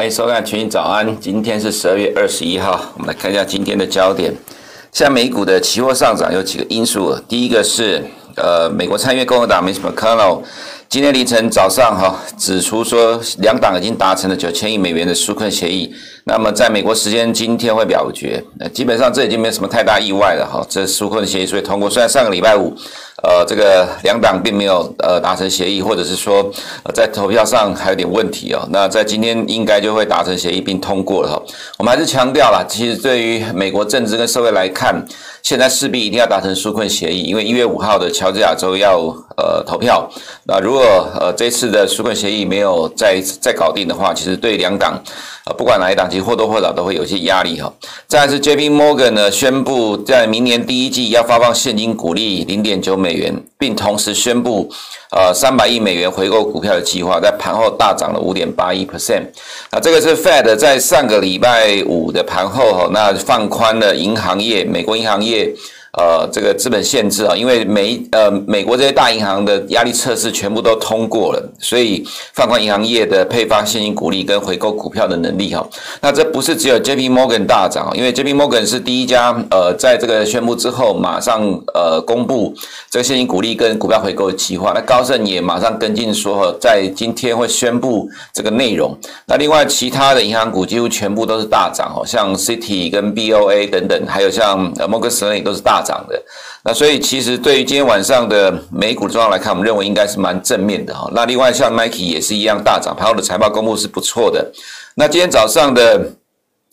欢迎收看《群益早安》，今天是十二月二十一号，我们来看一下今天的焦点。像美股的期货上涨有几个因素，第一个是呃，美国参议院共和党 Mitch McConnell 今天凌晨早上哈指出说，两党已经达成了九千亿美元的纾困协议。那么在美国时间今天会表决，那基本上这已经没有什么太大意外了哈。这纾困协议所以通过，虽然上个礼拜五。呃，这个两党并没有呃达成协议，或者是说呃在投票上还有点问题哦。那在今天应该就会达成协议并通过了哈。我们还是强调了，其实对于美国政治跟社会来看，现在势必一定要达成纾困协议，因为一月五号的乔治亚州要呃投票。那如果呃这次的纾困协议没有再再搞定的话，其实对两党。不管哪一档，其实或多或少都会有些压力哈。再来是 JP Morgan 呢，宣布在明年第一季要发放现金股利零点九美元，并同时宣布呃三百亿美元回购股票的计划，在盘后大涨了五点八一 percent。啊，这个是 Fed 在上个礼拜五的盘后哈，那放宽了银行业，美国银行业。呃，这个资本限制啊，因为美呃美国这些大银行的压力测试全部都通过了，所以放宽银行业的配发现金股利跟回购股票的能力哈。那这不是只有 JP Morgan 大涨，因为 JP Morgan 是第一家呃在这个宣布之后马上呃公布这个现金股利跟股票回购的计划。那高盛也马上跟进说，在今天会宣布这个内容。那另外其他的银行股几乎全部都是大涨哦，像 City 跟 BOA 等等，还有像摩根士丹利都是大涨。涨的，那所以其实对于今天晚上的美股的状况来看，我们认为应该是蛮正面的哈。那另外像 Nike 也是一样大涨，它的财报公布是不错的。那今天早上的。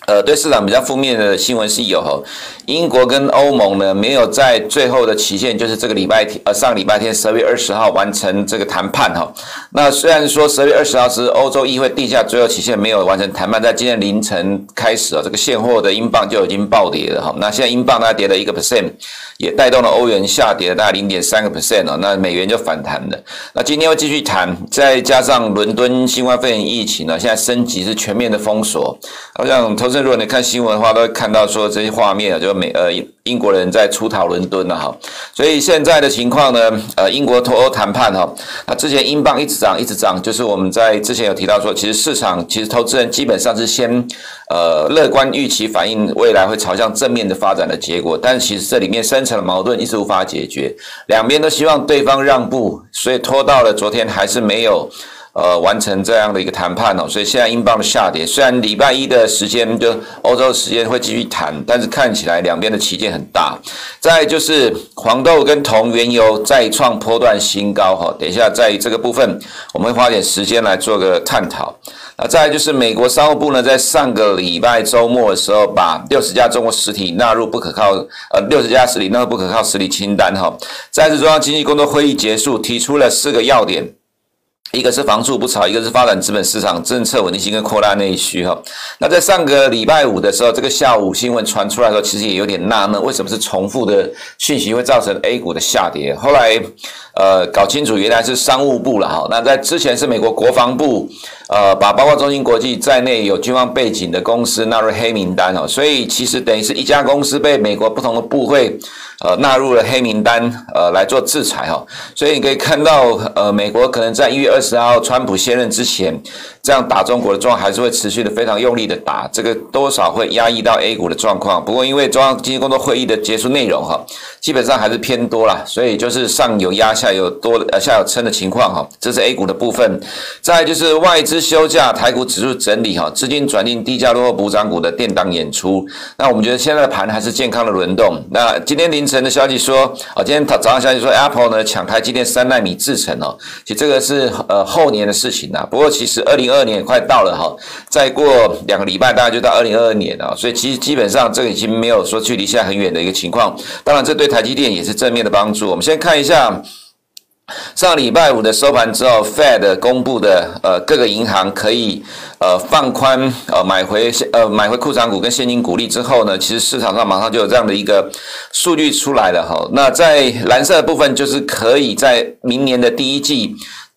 呃，对市场比较负面的新闻是有哈，英国跟欧盟呢没有在最后的期限，就是这个礼拜天，呃，上礼拜天十二月二十号完成这个谈判哈。那虽然说十二月二十号是欧洲议会定下最后期限，没有完成谈判，在今天凌晨开始啊，这个现货的英镑就已经暴跌了哈。那现在英镑大概跌了一个 percent，也带动了欧元下跌了大概零点三个 percent 哦。那美元就反弹了。那今天会继续谈，再加上伦敦新冠肺炎疫情呢，现在升级是全面的封锁，好像。投资，如果你看新闻的话，都会看到说这些画面啊，就美呃英国人在出逃伦敦了哈。所以现在的情况呢，呃，英国脱欧谈判哈，那之前英镑一直涨一直涨，就是我们在之前有提到说，其实市场其实投资人基本上是先呃乐观预期反映未来会朝向正面的发展的结果，但是其实这里面深层的矛盾一直无法解决，两边都希望对方让步，所以拖到了昨天还是没有。呃，完成这样的一个谈判哦，所以现在英镑的下跌，虽然礼拜一的时间就欧洲时间会继续谈，但是看起来两边的歧见很大。再就是黄豆跟铜原油再创波段新高哈，等一下在这个部分我们会花点时间来做个探讨。那再就是美国商务部呢，在上个礼拜周末的时候，把六十家中国实体纳入不可靠呃六十家实体纳入不可靠实体清单哈。再次中央经济工作会议结束，提出了四个要点。一个是房住不炒，一个是发展资本市场政策稳定性跟扩大内需哈。那在上个礼拜五的时候，这个下午新闻传出来的时候，其实也有点纳闷，为什么是重复的讯息会造成 A 股的下跌？后来呃搞清楚，原来是商务部了哈。那在之前是美国国防部呃把包括中芯国际在内有军方背景的公司纳入黑名单哦，所以其实等于是一家公司被美国不同的部会。呃，纳入了黑名单，呃，来做制裁哈，所以你可以看到，呃，美国可能在一月二十号川普卸任之前，这样打中国的状况还是会持续的非常用力的打，这个多少会压抑到 A 股的状况。不过因为中央经济工作会议的结束内容哈，基本上还是偏多啦，所以就是上有压，下有多，呃，下有撑的情况哈，这是 A 股的部分。再就是外资休假，台股指数整理哈，资金转进低价落后补涨股的垫档演出。那我们觉得现在的盘还是健康的轮动。那今天凌晨的消息说，啊，今天早上消息说，Apple 呢抢台积电三纳米制程哦，其实这个是呃后年的事情呐。不过其实二零二二年也快到了哈，再过两个礼拜大概就到二零二二年了，所以其实基本上这个已经没有说距离现在很远的一个情况。当然，这对台积电也是正面的帮助。我们先看一下。上礼拜五的收盘之后，Fed 公布的呃各个银行可以呃放宽呃买回呃买回库存股跟现金股利之后呢，其实市场上马上就有这样的一个数据出来了哈。那在蓝色部分就是可以在明年的第一季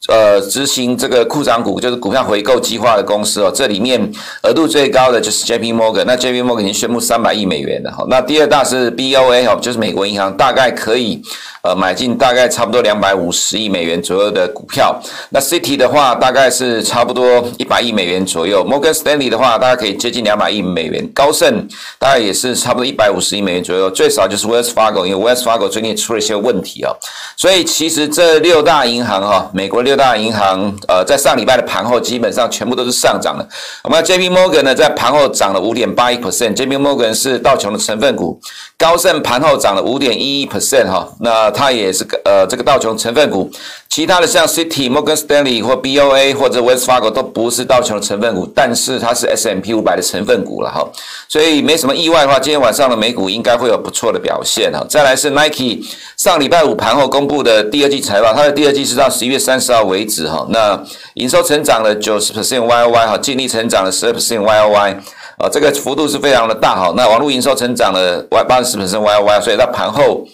呃，执行这个库藏股就是股票回购计划的公司哦，这里面额度最高的就是 J P Morgan，那 J P Morgan 已经宣布三百亿美元了哈。那第二大是 B O A 哦，就是美国银行，大概可以呃买进大概差不多两百五十亿美元左右的股票。那 City 的话大概是差不多一百亿美元左右，Morgan Stanley 的话大概可以接近两百亿美元，高盛大概也是差不多一百五十亿美元左右，最少就是 Wells Fargo，因为 Wells Fargo 最近出了一些问题哦，所以其实这六大银行哈，美国六大银行，呃，在上礼拜的盘后基本上全部都是上涨的。我们 JP Morgan 呢，在盘后涨了五点八一 percent，JP Morgan 是道琼的成分股。高盛盘后涨了五点一一 percent 哈，那它也是个呃这个道琼成分股。其他的像 City、Morgan Stanley 或 BOA 或者 Wells Fargo 都不是道琼的成分股，但是它是 S M P 五百的成分股了哈，所以没什么意外的话，今天晚上的美股应该会有不错的表现哈。再来是 Nike 上礼拜五盘后公布的第二季财报，它的第二季是到十一月三十号为止哈，那营收成长了九十 percent Y O Y 哈，净利成长了十二 percent Y O Y，啊这个幅度是非常的大哈。那网络营收成长了 Y 八十 percent Y O Y，所以它盘后。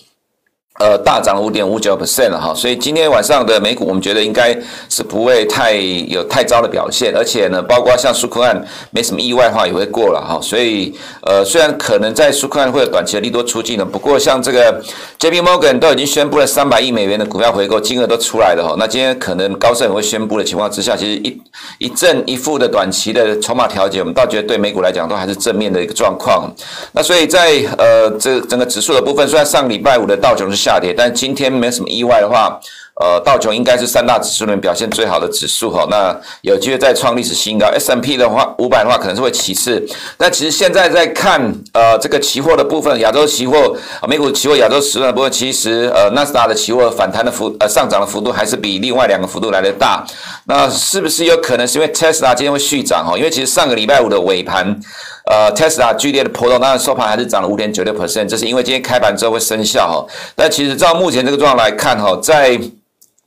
呃，大涨五点五九 percent 了哈，所以今天晚上的美股，我们觉得应该是不会太有太糟的表现，而且呢，包括像苏克案没什么意外的话也会过了哈，所以呃，虽然可能在苏克案会有短期的利多出尽了，不过像这个 JP Morgan 都已经宣布了三百亿美元的股票回购金额都出来了哈，那今天可能高盛也会宣布的情况之下，其实一一正一负的短期的筹码调节，我们倒觉得对美股来讲都还是正面的一个状况。那所以在呃这整个指数的部分，虽然上礼拜五的道琼是。下跌，但今天没什么意外的话，呃，道琼应该是三大指数里面表现最好的指数哈。那有机会再创历史新高。S M P 的话，五百的话可能是会其次。但其实现在在看呃这个期货的部分，亚洲期货、美股期货、亚洲时段不过，其实呃纳斯达的期货反弹的幅呃上涨的幅度还是比另外两个幅度来得大。那是不是有可能是因为 Tesla 今天会续涨哈？因为其实上个礼拜五的尾盘。呃，Tesla 剧烈的波动，当然收盘还是涨了五点九六 percent，这是因为今天开盘之后会生效哈。但其实照目前这个状况来看哈，在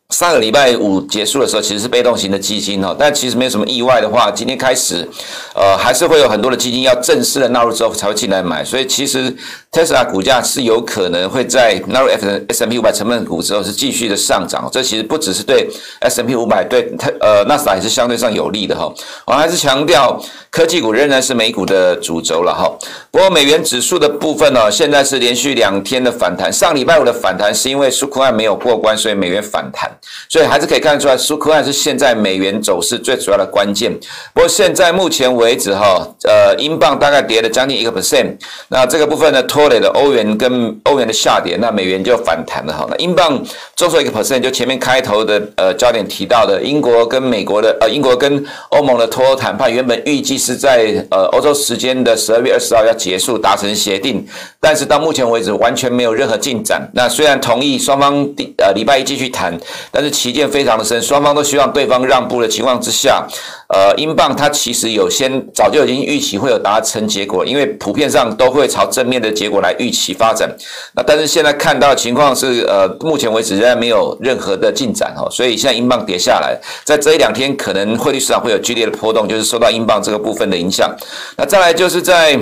上个礼拜五结束的时候，其实是被动型的基金哈，但其实没有什么意外的话，今天开始，呃，还是会有很多的基金要正式的纳入之后才会进来买，所以其实 Tesla 股价是有可能会在纳入 S M P 五百成分股之后是继续的上涨，这其实不只是对 S M P 五百，对呃纳斯达也是相对上有利的哈。我还是强调，科技股仍然是美股的主轴了哈。不过美元指数的部分呢，现在是连续两天的反弹，上礼拜五的反弹是因为苏库案没有过关，所以美元反弹。所以还是可以看得出来，纾困案是现在美元走势最主要的关键。不过现在目前为止，哈，呃，英镑大概跌了将近一个 percent。那这个部分呢，拖累了欧元跟欧元的下跌，那美元就反弹了哈。那英镑重挫一个 percent，就前面开头的呃焦点提到的，英国跟美国的呃英国跟欧盟的脱欧谈判，原本预计是在呃欧洲时间的十二月二十号要结束达成协定，但是到目前为止完全没有任何进展。那虽然同意双方第呃礼拜一继续谈，但是期间非常的深，双方都希望对方让步的情况之下，呃，英镑它其实有先早就已经预期会有达成结果，因为普遍上都会朝正面的结果来预期发展。那但是现在看到的情况是，呃，目前为止仍然没有任何的进展哦，所以现在英镑跌下来，在这一两天可能汇率市场会有剧烈的波动，就是受到英镑这个部分的影响。那再来就是在。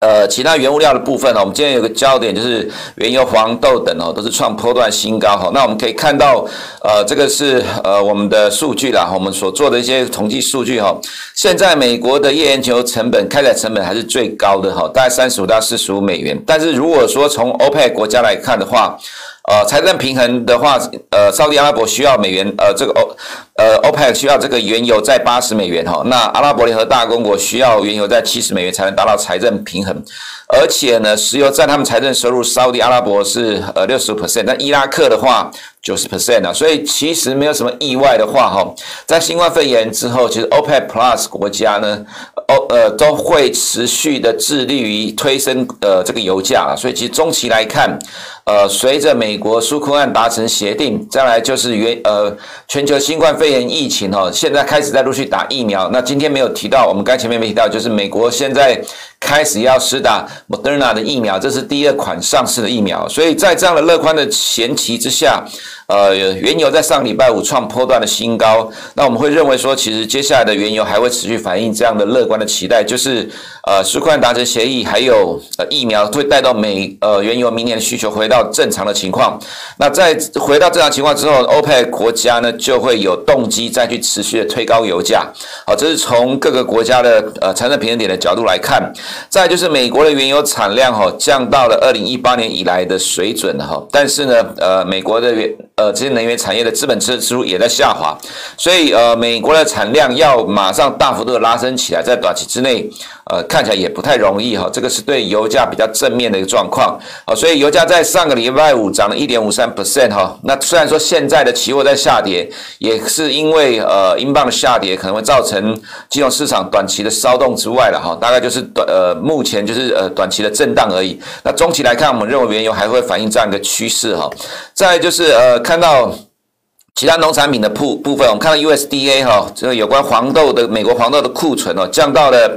呃，其他原物料的部分呢，我们今天有个焦点就是原油、黄豆等哦，都是创波段新高哈。那我们可以看到，呃，这个是呃我们的数据啦，我们所做的一些统计数据哈。现在美国的页岩球成本、开采成本还是最高的哈，大概三十五到四十五美元。但是如果说从欧佩国家来看的话，呃，财政平衡的话，呃，沙特阿拉伯需要美元，呃，这个欧，呃，OPEC 需要这个原油在八十美元哈，那阿拉伯联合大公国需要原油在七十美元才能达到财政平衡，而且呢，石油占他们财政收入，沙特阿拉伯是呃六十 percent，但伊拉克的话九十 percent 啊，所以其实没有什么意外的话哈，在新冠肺炎之后，其实 OPEC Plus 国家呢，欧呃都会持续的致力于推升呃这个油价，所以其实中期来看。呃，随着美国苏库案达成协定，再来就是原呃全球新冠肺炎疫情哈，现在开始在陆续打疫苗。那今天没有提到，我们刚前面没提到，就是美国现在开始要施打 Moderna 的疫苗，这是第二款上市的疫苗。所以在这样的乐观的前提之下，呃，原油在上礼拜五创波段的新高，那我们会认为说，其实接下来的原油还会持续反映这样的乐观的期待，就是呃，纾困达成协议还有呃疫苗会带动美呃原油明年的需求回到正常的情况。那在回到正常情况之后，欧佩克国家呢就会有动机再去持续的推高油价。好，这是从各个国家的呃财政平衡点的角度来看。再就是美国的原油产量哈降到了二零一八年以来的水准哈，但是呢呃美国的原呃，这些能源产业的资本支支出也在下滑，所以呃，美国的产量要马上大幅度的拉升起来，在短期之内，呃，看起来也不太容易哈。这个是对油价比较正面的一个状况啊。所以油价在上个礼拜五涨了一点五三 percent 哈。那虽然说现在的期货在下跌，也是因为呃，英镑的下跌可能会造成金融市场短期的骚动之外了哈。大概就是短呃，目前就是呃短期的震荡而已。那中期来看，我们认为原油还会反映这样一个趋势哈。再就是呃。看到其他农产品的部部分，我们看到 USDA 哈，这个有关黄豆的美国黄豆的库存哦，降到了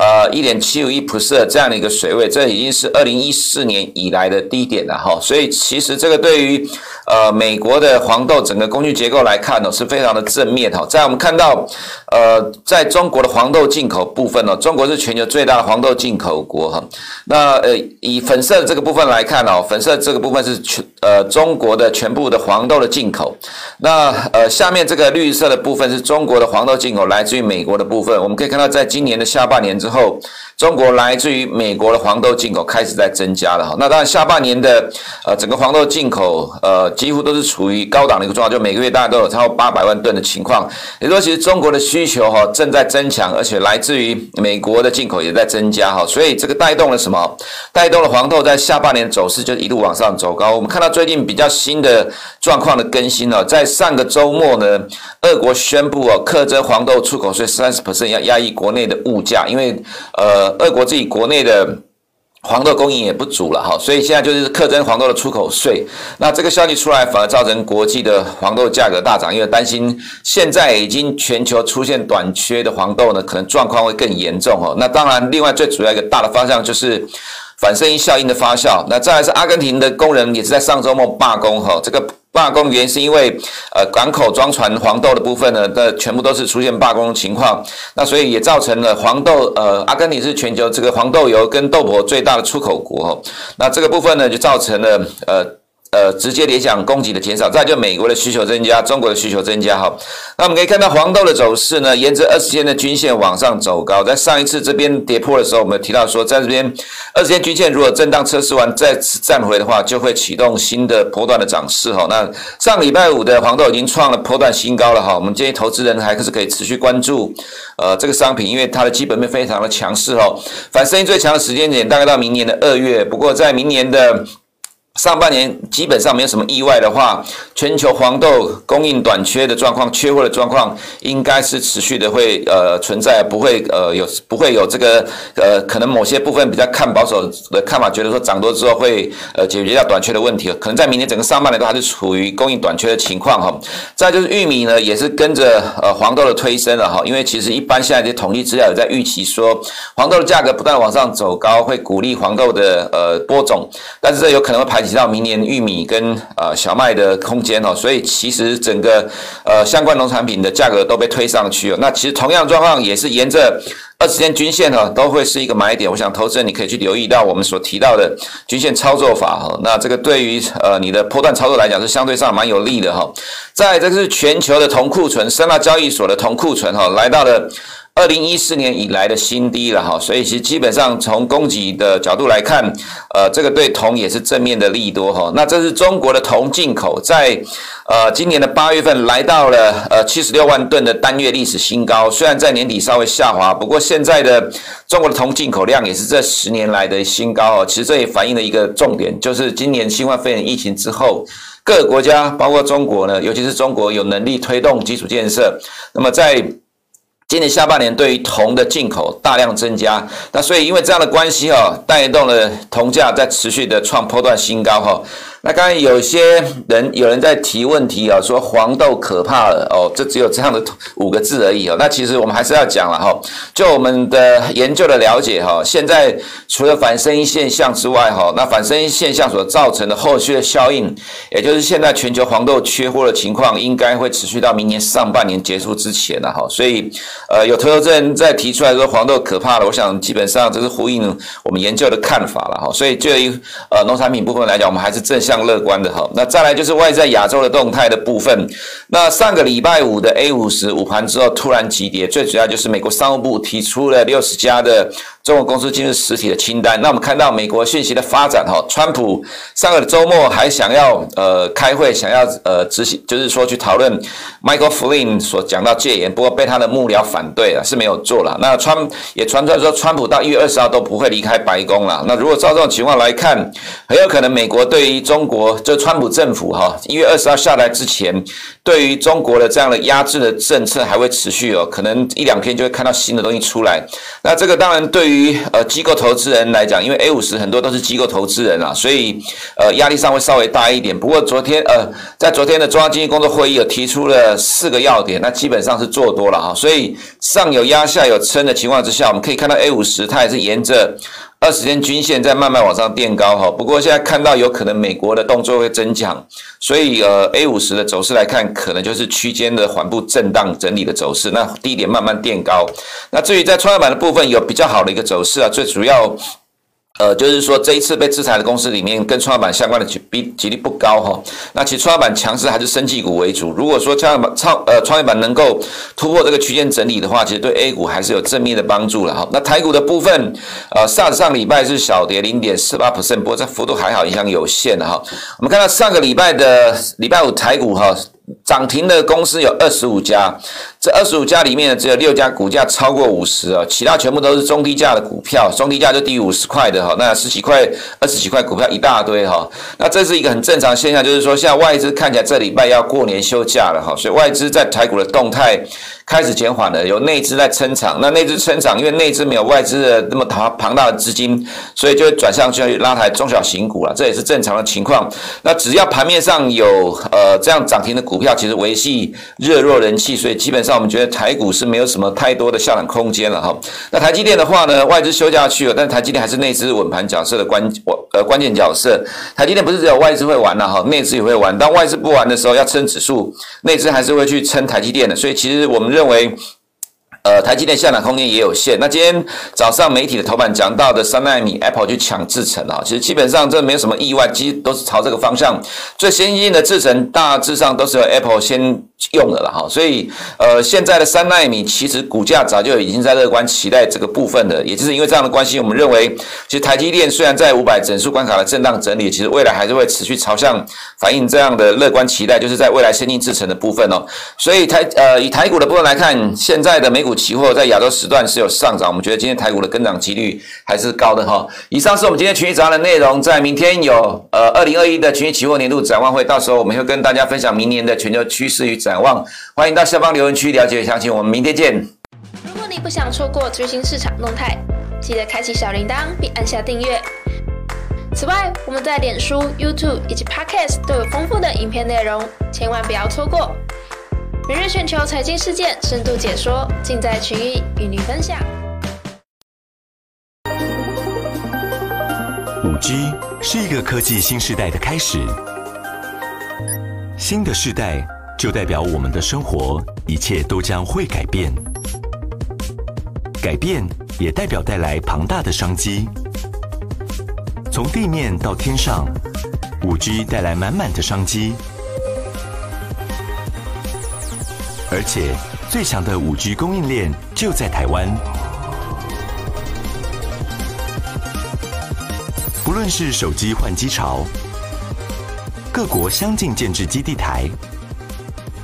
呃一点七五亿 percent 这样的一个水位，这已经是二零一四年以来的低点了哈。所以其实这个对于呃美国的黄豆整个供需结构来看呢，是非常的正面哈。在我们看到呃在中国的黄豆进口部分呢，中国是全球最大的黄豆进口国哈。那呃以粉色的这个部分来看哦，粉色这个部分是全呃中国的全部的黄豆的进口。那呃，下面这个绿色的部分是中国的黄豆进口，来自于美国的部分。我们可以看到，在今年的下半年之后，中国来自于美国的黄豆进口开始在增加了哈。那当然，下半年的呃整个黄豆进口呃几乎都是处于高档的一个状况，就每个月大概都有超过八百万吨的情况。也说，其实中国的需求哈正在增强，而且来自于美国的进口也在增加哈。所以这个带动了什么？带动了黄豆在下半年走势就一路往上走高。我们看到最近比较新的状况的更新了，在上个周末呢，俄国宣布哦，课征黄豆出口税三十 percent，要压抑国内的物价，因为呃，俄国自己国内的黄豆供应也不足了哈，所以现在就是课征黄豆的出口税。那这个消息出来，反而造成国际的黄豆价格大涨，因为担心现在已经全球出现短缺的黄豆呢，可能状况会更严重哦。那当然，另外最主要一个大的方向就是。反声音效应的发酵，那再来是阿根廷的工人也是在上周末罢工哈，这个罢工原因是因为呃港口装船黄豆的部分呢，的全部都是出现罢工的情况，那所以也造成了黄豆呃阿根廷是全球这个黄豆油跟豆粕最大的出口国，那这个部分呢就造成了呃。呃，直接联想供给的减少，再就美国的需求增加，中国的需求增加哈。那我们可以看到黄豆的走势呢，沿着二十天的均线往上走高。在上一次这边跌破的时候，我们提到说，在这边二十天均线如果震荡测试完再次站回的话，就会启动新的波段的涨势哈。那上礼拜五的黄豆已经创了波段新高了哈。我们建议投资人还是可以持续关注呃这个商品，因为它的基本面非常的强势哈。反声音最强的时间点大概到明年的二月，不过在明年的。上半年基本上没有什么意外的话，全球黄豆供应短缺的状况、缺货的状况，应该是持续的会呃存在，不会呃有不会有这个呃可能某些部分比较看保守的看法，觉得说涨多之后会呃解决掉短缺的问题，可能在明年整个上半年都还是处于供应短缺的情况哈。再就是玉米呢，也是跟着呃黄豆的推升了哈，因为其实一般现在这些统计资料也在预期说，黄豆的价格不断往上走高，会鼓励黄豆的呃播种，但是这有可能会排。提到明年玉米跟呃小麦的空间哦，所以其实整个呃相关农产品的价格都被推上去了。那其实同样状况也是沿着二十天均线哈，都会是一个买点。我想投资人你可以去留意到我们所提到的均线操作法哈。那这个对于呃你的波段操作来讲是相对上蛮有利的哈。再来这是全球的铜库存，三大交易所的铜库存哈来到了。二零一四年以来的新低了哈，所以其实基本上从供给的角度来看，呃，这个对铜也是正面的利多哈。那这是中国的铜进口，在呃今年的八月份来到了呃七十六万吨的单月历史新高，虽然在年底稍微下滑，不过现在的中国的铜进口量也是这十年来的新高哦。其实这也反映了一个重点，就是今年新冠肺炎疫情之后，各个国家包括中国呢，尤其是中国有能力推动基础建设，那么在今年下半年对于铜的进口大量增加，那所以因为这样的关系哈，带动了铜价在持续的创破断新高哈。那刚才有些人有人在提问题啊，说黄豆可怕了哦，这只有这样的五个字而已哦。那其实我们还是要讲了哈，就我们的研究的了解哈，现在除了反声音现象之外哈，那反声音现象所造成的后续的效应，也就是现在全球黄豆缺货的情况，应该会持续到明年上半年结束之前了哈。所以呃，有投资人在提出来说黄豆可怕了，我想基本上这是呼应我们研究的看法了哈。所以就于呃农产品部分来讲，我们还是正向。相乐观的哈，那再来就是外在亚洲的动态的部分。那上个礼拜五的 A 五十午盘之后突然急跌，最主要就是美国商务部提出了六十家的。中国公司进入实体的清单。那我们看到美国讯息的发展，哈，川普上个周末还想要呃开会，想要呃执行，就是说去讨论 Michael Flynn 所讲到戒严，不过被他的幕僚反对了，是没有做了。那川也传出来说，川普到一月二十号都不会离开白宫了。那如果照这种情况来看，很有可能美国对于中国，就川普政府哈，一月二十号下来之前，对于中国的这样的压制的政策还会持续哦，可能一两天就会看到新的东西出来。那这个当然对于于呃机构投资人来讲，因为 A 五十很多都是机构投资人啊，所以呃压力上会稍微大一点。不过昨天呃在昨天的中央经济工作会议有提出了四个要点，那基本上是做多了哈。所以上有压下有撑的情况之下，我们可以看到 A 五十它也是沿着二十天均线在慢慢往上垫高哈。不过现在看到有可能美国的动作会增强，所以呃 A 五十的走势来看，可能就是区间的缓步震荡整理的走势。那低点慢慢垫高。那至于在创业板的部分有比较好的一个走势啊，最主要。呃，就是说这一次被制裁的公司里面，跟创业板相关的几比几率不高哈。那其实创业板强势还是生技股为主。如果说创业板创呃创业板能够突破这个区间整理的话，其实对 A 股还是有正面的帮助了哈。那台股的部分，呃，上上礼拜是小跌零点四八 percent，不过这幅度还好，影响有限的哈。我们看到上个礼拜的礼拜五台股哈。涨停的公司有二十五家，这二十五家里面呢，只有六家股价超过五十啊，其他全部都是中低价的股票，中低价就低于五十块的哈，那十几块、二十几块股票一大堆哈，那这是一个很正常现象，就是说像外资看起来这礼拜要过年休假了哈，所以外资在台股的动态。开始减缓了，有内资在撑场。那内资撑场，因为内资没有外资的那么庞庞大的资金，所以就会转向去拉抬中小型股了，这也是正常的情况。那只要盘面上有呃这样涨停的股票，其实维系热络人气，所以基本上我们觉得台股是没有什么太多的下涨空间了哈。那台积电的话呢，外资休假去了，但台积电还是内资稳盘角色的关呃关键角色。台积电不是只有外资会玩了哈，内资也会玩。当外资不玩的时候，要撑指数，内资还是会去撑台积电的。所以其实我们认认为，呃，台积电下档空间也有限。那今天早上媒体的头版讲到的三纳米，Apple 去抢制程啊，其实基本上这没有什么意外，其实都是朝这个方向。最先进的制程大致上都是由 Apple 先。用的了哈，所以呃，现在的三纳米其实股价早就已经在乐观期待这个部分了，也就是因为这样的关系，我们认为其实台积电虽然在五百整数关卡的震荡整理，其实未来还是会持续朝向反映这样的乐观期待，就是在未来先进制程的部分哦。所以台呃以台股的部分来看，现在的美股期货在亚洲时段是有上涨，我们觉得今天台股的跟涨几率还是高的哈。以上是我们今天群益早的内容，在明天有呃二零二一的群益期货年度展望会，到时候我们会跟大家分享明年的全球趋势与展。展望，欢迎到下方留言区了解详情。我们明天见。如果你不想错过最新市场动态，记得开启小铃铛并按下订阅。此外，我们在脸书、YouTube 以及 Podcast 都有丰富的影片内容，千万不要错过。每日全球财经事件深度解说，尽在群益与你分享。五 G 是一个科技新时代的开始，新的世代。就代表我们的生活，一切都将会改变。改变也代表带来庞大的商机。从地面到天上，5G 带来满满的商机。而且，最强的 5G 供应链就在台湾。不论是手机换机潮，各国相继建置基地台。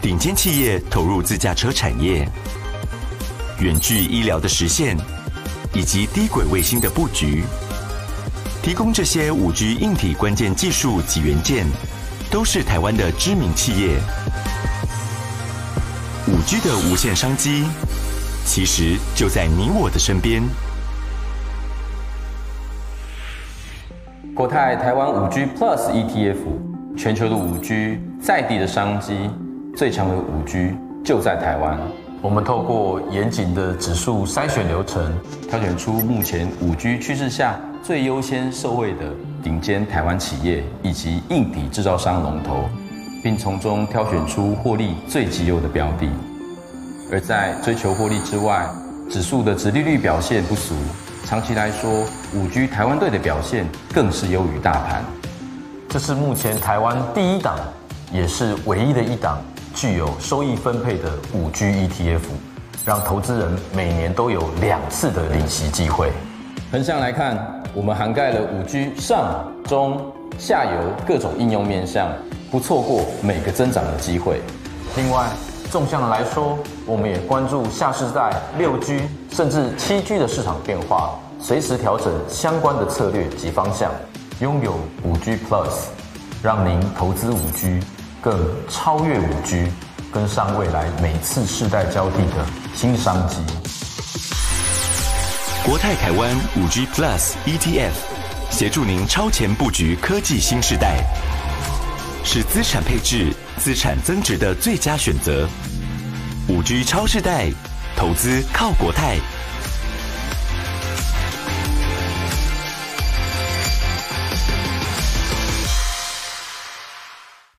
顶尖企业投入自驾车产业，远距医疗的实现，以及低轨卫星的布局，提供这些五 G 硬体关键技术及元件，都是台湾的知名企业。五 G 的无限商机，其实就在你我的身边。国泰台湾五 G Plus ETF，全球的五 G 在地的商机，最强的五 G 就在台湾。我们透过严谨的指数筛选流程，挑选出目前五 G 趋势下最优先受惠的顶尖台湾企业以及硬体制造商龙头，并从中挑选出获利最极优的标的。而在追求获利之外，指数的殖利率表现不俗。长期来说，五 G 台湾队的表现更是优于大盘。这是目前台湾第一档，也是唯一的一档具有收益分配的五 G ETF，让投资人每年都有两次的领息机会。横向来看，我们涵盖了五 G 上、中、下游各种应用面向，不错过每个增长的机会。另外，纵向的来说，我们也关注下世代六 G 甚至七 G 的市场变化，随时调整相关的策略及方向，拥有五 G Plus，让您投资五 G 更超越五 G，跟上未来每次世代交替的新商机。国泰台湾五 G Plus ETF，协助您超前布局科技新世代，是资产配置、资产增值的最佳选择。五 G 超世代，投资靠国泰。